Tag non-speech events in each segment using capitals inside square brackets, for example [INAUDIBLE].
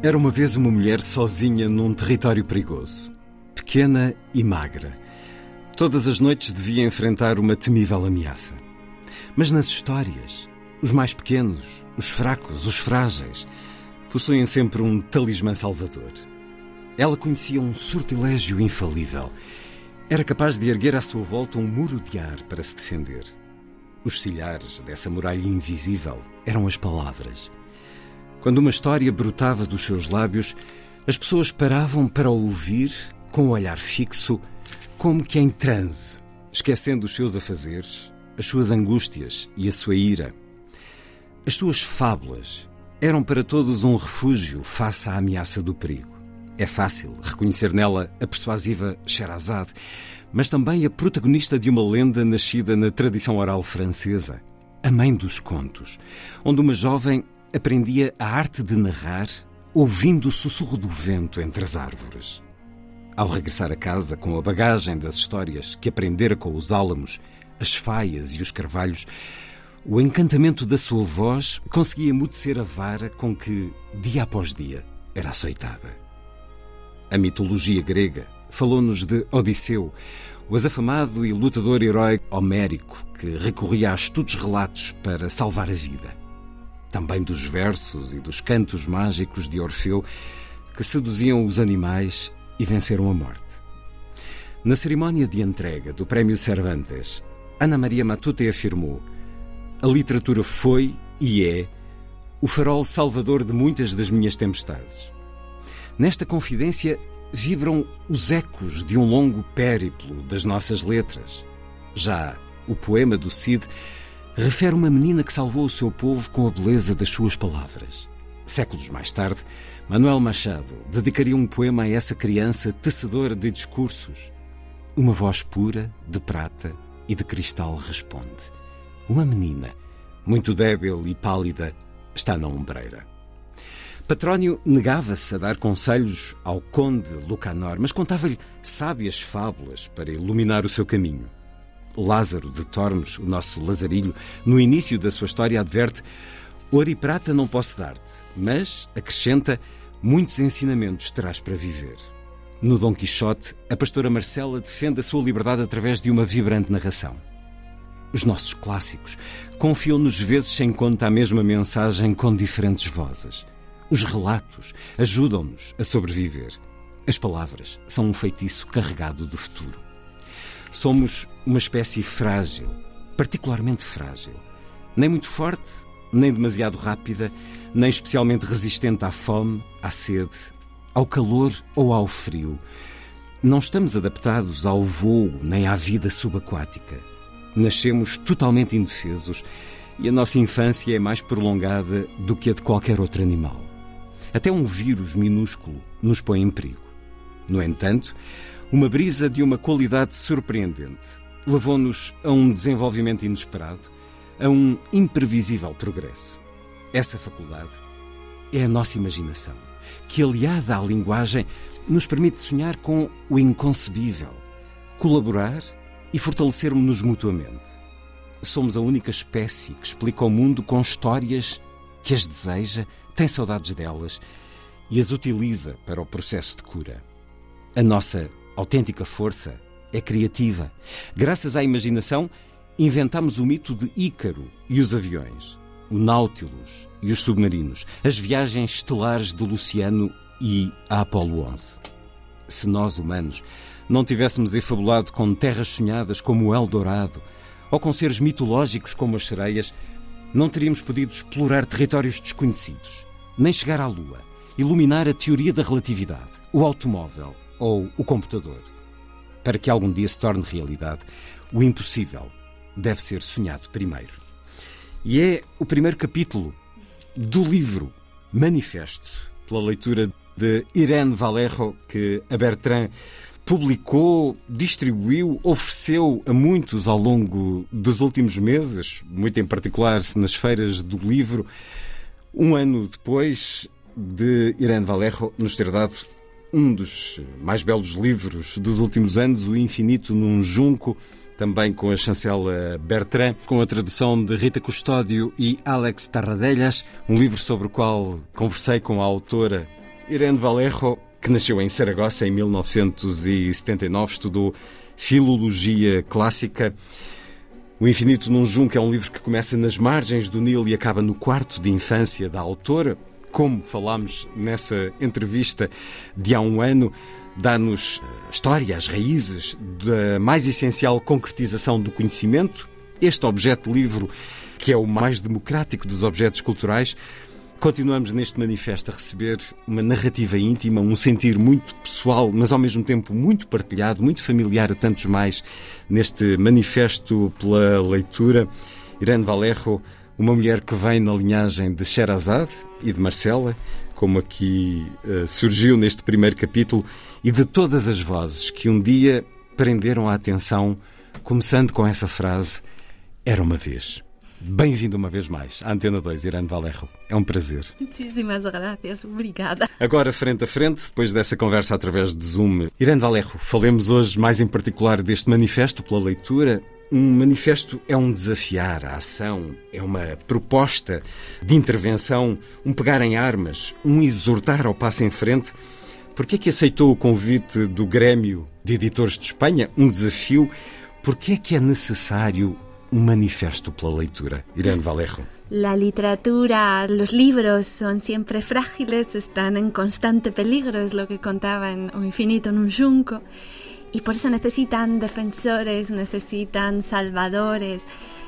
Era uma vez uma mulher sozinha num território perigoso, pequena e magra. Todas as noites devia enfrentar uma temível ameaça. Mas nas histórias, os mais pequenos, os fracos, os frágeis, possuem sempre um talismã salvador. Ela conhecia um sortilégio infalível. Era capaz de erguer à sua volta um muro de ar para se defender. Os silhares dessa muralha invisível eram as palavras. Quando uma história brotava dos seus lábios, as pessoas paravam para ouvir com o olhar fixo, como que em transe, esquecendo os seus afazeres, as suas angústias e a sua ira. As suas fábulas eram para todos um refúgio face à ameaça do perigo. É fácil reconhecer nela a persuasiva Sherazade, mas também a protagonista de uma lenda nascida na tradição oral francesa, a mãe dos contos, onde uma jovem aprendia a arte de narrar ouvindo o sussurro do vento entre as árvores. Ao regressar a casa com a bagagem das histórias que aprendera com os álamos, as faias e os carvalhos, o encantamento da sua voz conseguia emudecer a vara com que, dia após dia, era açoitada. A mitologia grega falou-nos de Odisseu, o azafamado e lutador herói homérico que recorria a estudos relatos para salvar a vida também dos versos e dos cantos mágicos de Orfeu que seduziam os animais e venceram a morte. Na cerimónia de entrega do Prémio Cervantes, Ana Maria Matute afirmou: A literatura foi e é o farol salvador de muitas das minhas tempestades. Nesta confidência vibram os ecos de um longo périplo das nossas letras. Já o poema do Cid refere uma menina que salvou o seu povo com a beleza das suas palavras. Séculos mais tarde, Manuel Machado dedicaria um poema a essa criança tecedora de discursos. Uma voz pura, de prata e de cristal responde. Uma menina, muito débil e pálida, está na ombreira. Patrónio negava-se a dar conselhos ao conde Lucanor, mas contava-lhe sábias fábulas para iluminar o seu caminho. Lázaro de Tormes, o nosso Lazarilho, no início da sua história adverte: Ouro e prata não posso dar-te, mas, acrescenta, muitos ensinamentos terás para viver. No Dom Quixote, a pastora Marcela defende a sua liberdade através de uma vibrante narração. Os nossos clássicos confiam-nos vezes sem conta a mesma mensagem com diferentes vozes. Os relatos ajudam-nos a sobreviver. As palavras são um feitiço carregado de futuro. Somos uma espécie frágil, particularmente frágil. Nem muito forte, nem demasiado rápida, nem especialmente resistente à fome, à sede, ao calor ou ao frio. Não estamos adaptados ao voo nem à vida subaquática. Nascemos totalmente indefesos e a nossa infância é mais prolongada do que a de qualquer outro animal. Até um vírus minúsculo nos põe em perigo. No entanto, uma brisa de uma qualidade surpreendente levou-nos a um desenvolvimento inesperado, a um imprevisível progresso. Essa faculdade é a nossa imaginação, que, aliada à linguagem, nos permite sonhar com o inconcebível, colaborar e fortalecermos-nos mutuamente. Somos a única espécie que explica o mundo com histórias que as deseja, tem saudades delas e as utiliza para o processo de cura. A nossa autêntica força é criativa. Graças à imaginação, inventamos o mito de Ícaro e os aviões, o Nautilus e os submarinos, as viagens estelares de Luciano e a Apolo 11. Se nós, humanos, não tivéssemos efabulado com terras sonhadas como o Eldorado ou com seres mitológicos como as sereias, não teríamos podido explorar territórios desconhecidos, nem chegar à Lua iluminar a teoria da relatividade, o automóvel ou o computador. Para que algum dia se torne realidade, o impossível deve ser sonhado primeiro. E é o primeiro capítulo do livro Manifesto, pela leitura de Irene Valerro, que a Bertrand publicou, distribuiu, ofereceu a muitos ao longo dos últimos meses, muito em particular nas feiras do livro. Um ano depois de Irene Valerro nos ter dado um dos mais belos livros dos últimos anos, O Infinito num Junco, também com a chancela Bertrand, com a tradução de Rita Custódio e Alex Tarradellas, um livro sobre o qual conversei com a autora Irene Valerro que nasceu em Saragossa em 1979, estudou Filologia Clássica. O Infinito num Junco é um livro que começa nas margens do Nilo e acaba no quarto de infância da autora. Como falámos nessa entrevista de há um ano, dá-nos a história, as raízes da mais essencial concretização do conhecimento. Este objeto livro, que é o mais democrático dos objetos culturais, Continuamos neste manifesto a receber uma narrativa íntima, um sentir muito pessoal, mas ao mesmo tempo muito partilhado, muito familiar a tantos mais neste manifesto pela leitura. Irene Valerro, uma mulher que vem na linhagem de Sherazade e de Marcela, como aqui uh, surgiu neste primeiro capítulo, e de todas as vozes que um dia prenderam a atenção, começando com essa frase: Era uma vez. Bem-vindo uma vez mais à Antena 2, Irene Valerro. É um prazer. Muitíssimas graças, obrigada. Agora, frente a frente, depois dessa conversa através de Zoom, Irene Valerro, falemos hoje mais em particular deste manifesto pela leitura. Um manifesto é um desafiar a ação, é uma proposta de intervenção, um pegar em armas, um exortar ao passo em frente. Por que é que aceitou o convite do Grêmio de Editores de Espanha? Um desafio. Por que é que é necessário un manifiesto por la lectura. Irene Vallejo. La literatura, los libros son siempre frágiles, están en constante peligro, es lo que contaba en O Infinito en un Junco, y por eso necesitan defensores, necesitan salvadores.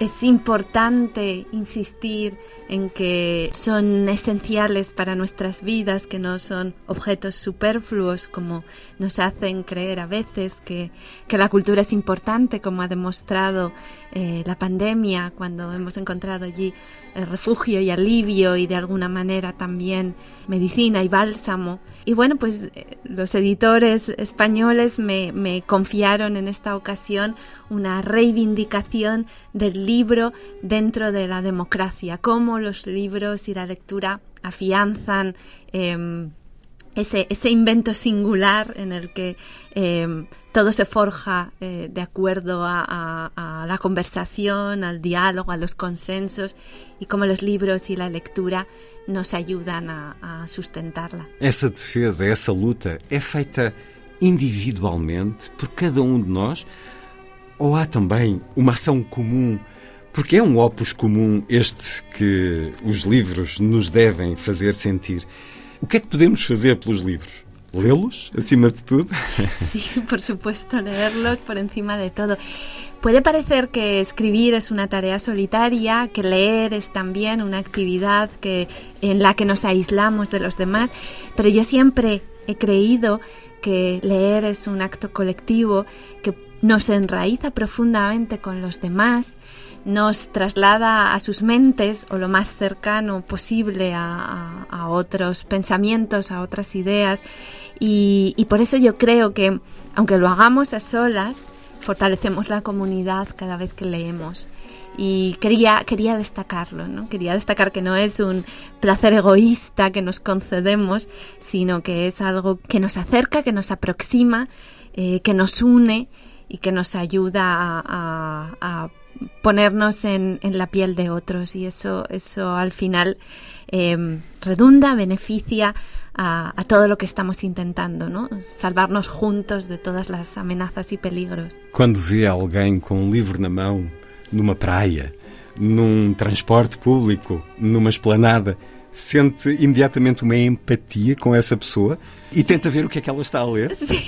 Es importante insistir en que son esenciales para nuestras vidas, que no son objetos superfluos como nos hacen creer a veces, que, que la cultura es importante, como ha demostrado eh, la pandemia, cuando hemos encontrado allí refugio y alivio y de alguna manera también medicina y bálsamo. Y bueno, pues eh, los editores españoles me, me confiaron en esta ocasión una reivindicación del libro dentro de la democracia, cómo los libros y la lectura afianzan eh, ese, ese, invento singular en el que eh, todo se forja eh, de acuerdo a, a, a, la conversación, al diálogo, a los consensos y cómo los libros y la lectura nos ayudan a, a sustentarla. Essa defesa, essa luta é feita individualmente por cada um de nós ou há também uma ação comum porque é um opus comum este que os livros nos devem fazer sentir. O que é que podemos fazer pelos livros? ¿Leerlos, acima de todo? [LAUGHS] Sí, por supuesto, leerlos por encima de todo. Puede parecer que escribir es una tarea solitaria, que leer es también una actividad que, en la que nos aislamos de los demás, pero yo siempre he creído que leer es un acto colectivo que nos enraiza profundamente con los demás, nos traslada a sus mentes o lo más cercano posible a, otros pensamientos, a otras ideas. Y, por eso yo creo que, aunque lo hagamos a solas, fortalecemos la comunidad cada vez que leemos. Y quería, quería destacarlo, ¿no? Quería destacar que no es un placer egoísta que nos concedemos, sino que es algo que nos acerca, que nos aproxima, eh, que nos une y que nos ayuda a ponernos en, en, la piel de otros y eso, eso al final eh, redunda, beneficia a, a, todo lo que estamos intentando, ¿no? Salvarnos juntos de todas las amenazas y peligros. Quando vê alguém com um livro na mão, numa praia, num transporte público, numa esplanada, sente imediatamente uma empatia com essa pessoa e tenta ver o que é que ela está a ler? [LAUGHS] Sim.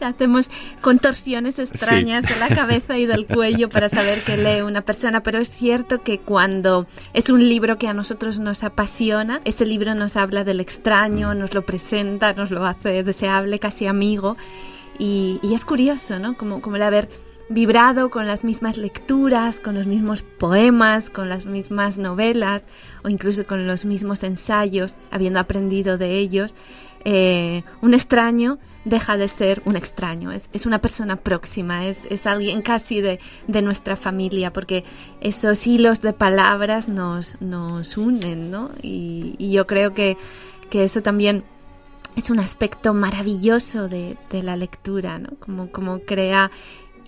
Hacemos contorsiones extrañas de la cabeza y del cuello para saber que lee una persona, pero es cierto que cuando es un libro que a nosotros nos apasiona, ese libro nos habla del extraño, nos lo presenta, nos lo hace deseable, casi amigo, y, es curioso, ¿no? Como, como el haber vibrado con las mismas lecturas, con los mismos poemas, con las mismas novelas o incluso con los mismos ensayos, habiendo aprendido de ellos, eh, un extraño deja de ser un extraño, es, es una persona próxima, es, es alguien casi de, de, nuestra familia, porque esos hilos de palabras nos, nos unen, ¿no? Y, yo creo que, que, eso también es un aspecto maravilloso de, de la lectura, ¿no? Como, como crea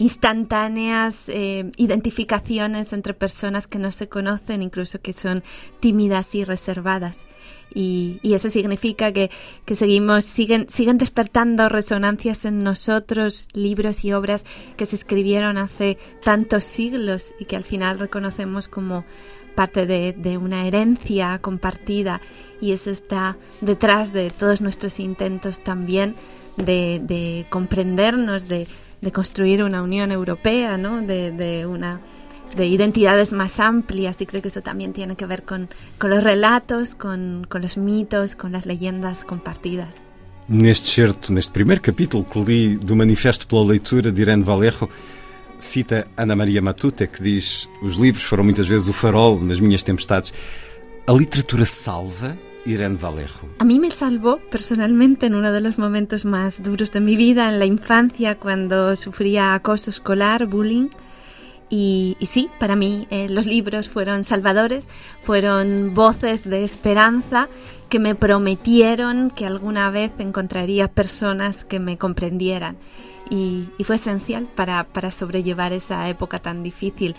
instantáneas eh, identificaciones entre personas que no se conocen, incluso que son tímidas y reservadas. Y, eso significa que, seguimos, siguen, siguen despertando resonancias en nosotros, libros y obras que se escribieron hace tantos siglos y que al final reconocemos como parte de, una herencia compartida. Y eso está detrás de todos nuestros intentos también de, de comprendernos, de, de construir una Unión Europea, ¿no? de, de una de identidades más amplias y creo que eso también tiene que ver con, con los relatos, con, con los mitos, con las leyendas compartidas. Neste certo, neste primeiro capítulo que li do Manifesto pela Leitura de Irene Valerro, cita Ana Maria Matute, que diz: Os livros foram muitas vezes o farol nas minhas tempestades. A literatura salva Irene Vallejo. A mí me salvó personalmente en uno de los momentos más duros de mi vida, en la infancia, cuando sufría acoso escolar, bullying. Y, sí, para mí eh, los libros fueron salvadores, fueron voces de esperanza que me prometieron que alguna vez encontraría personas que me comprendieran. Y, y fue esencial para, para sobrellevar esa época tan difícil.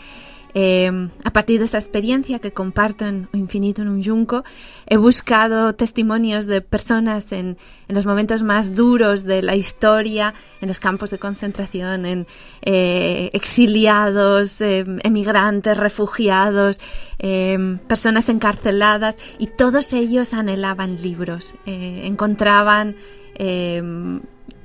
Eh, a partir de esta experiencia que comparto en Infinito en un Junco, he buscado testimonios de personas en, en, los momentos más duros de la historia, en los campos de concentración, en eh, exiliados, eh, emigrantes, refugiados, eh, personas encarceladas, y todos ellos anhelaban libros, eh, encontraban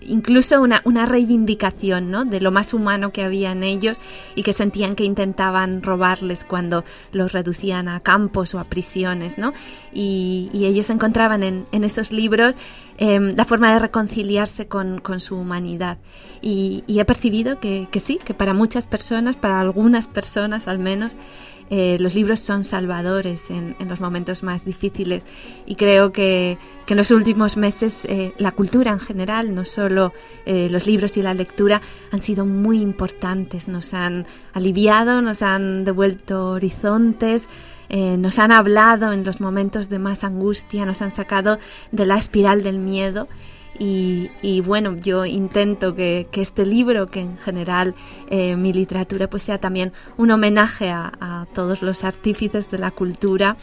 incluso una, una reivindicación ¿no? de lo más humano que había en ellos y que sentían que intentaban robarles cuando los reducían a campos o a prisiones. ¿no? Y, ellos encontraban en, en esos libros em, la forma de reconciliarse con, con su humanidad. Y, y he percibido que, que sí, que para muchas personas, para algunas personas al menos, eh, los libros son salvadores en, los momentos más difíciles y creo que, en los últimos meses eh, la cultura en general, no solo eh, los libros y la lectura, han sido muy importantes, nos han aliviado, nos han devuelto horizontes. nos han hablado en los momentos de más angustia, nos han sacado de la espiral del miedo y, bueno, yo intento que, este libro, que en general eh, mi literatura, pues sea también un homenaje a, todos los artífices de la cultura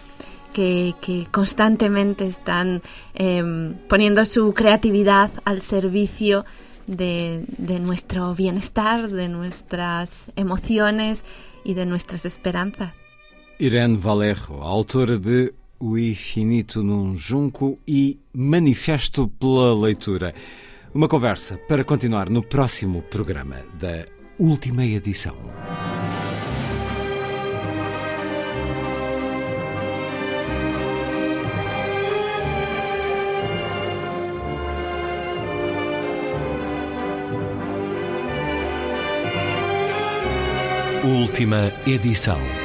que, constantemente están em, poniendo su creatividad al servicio de, nuestro bienestar, de nuestras emociones y de nuestras esperanzas. Irene Vallejo, autora de O Infinito num Junco e Manifesto pela Leitura. Uma conversa para continuar no próximo programa da última edição. Última edição.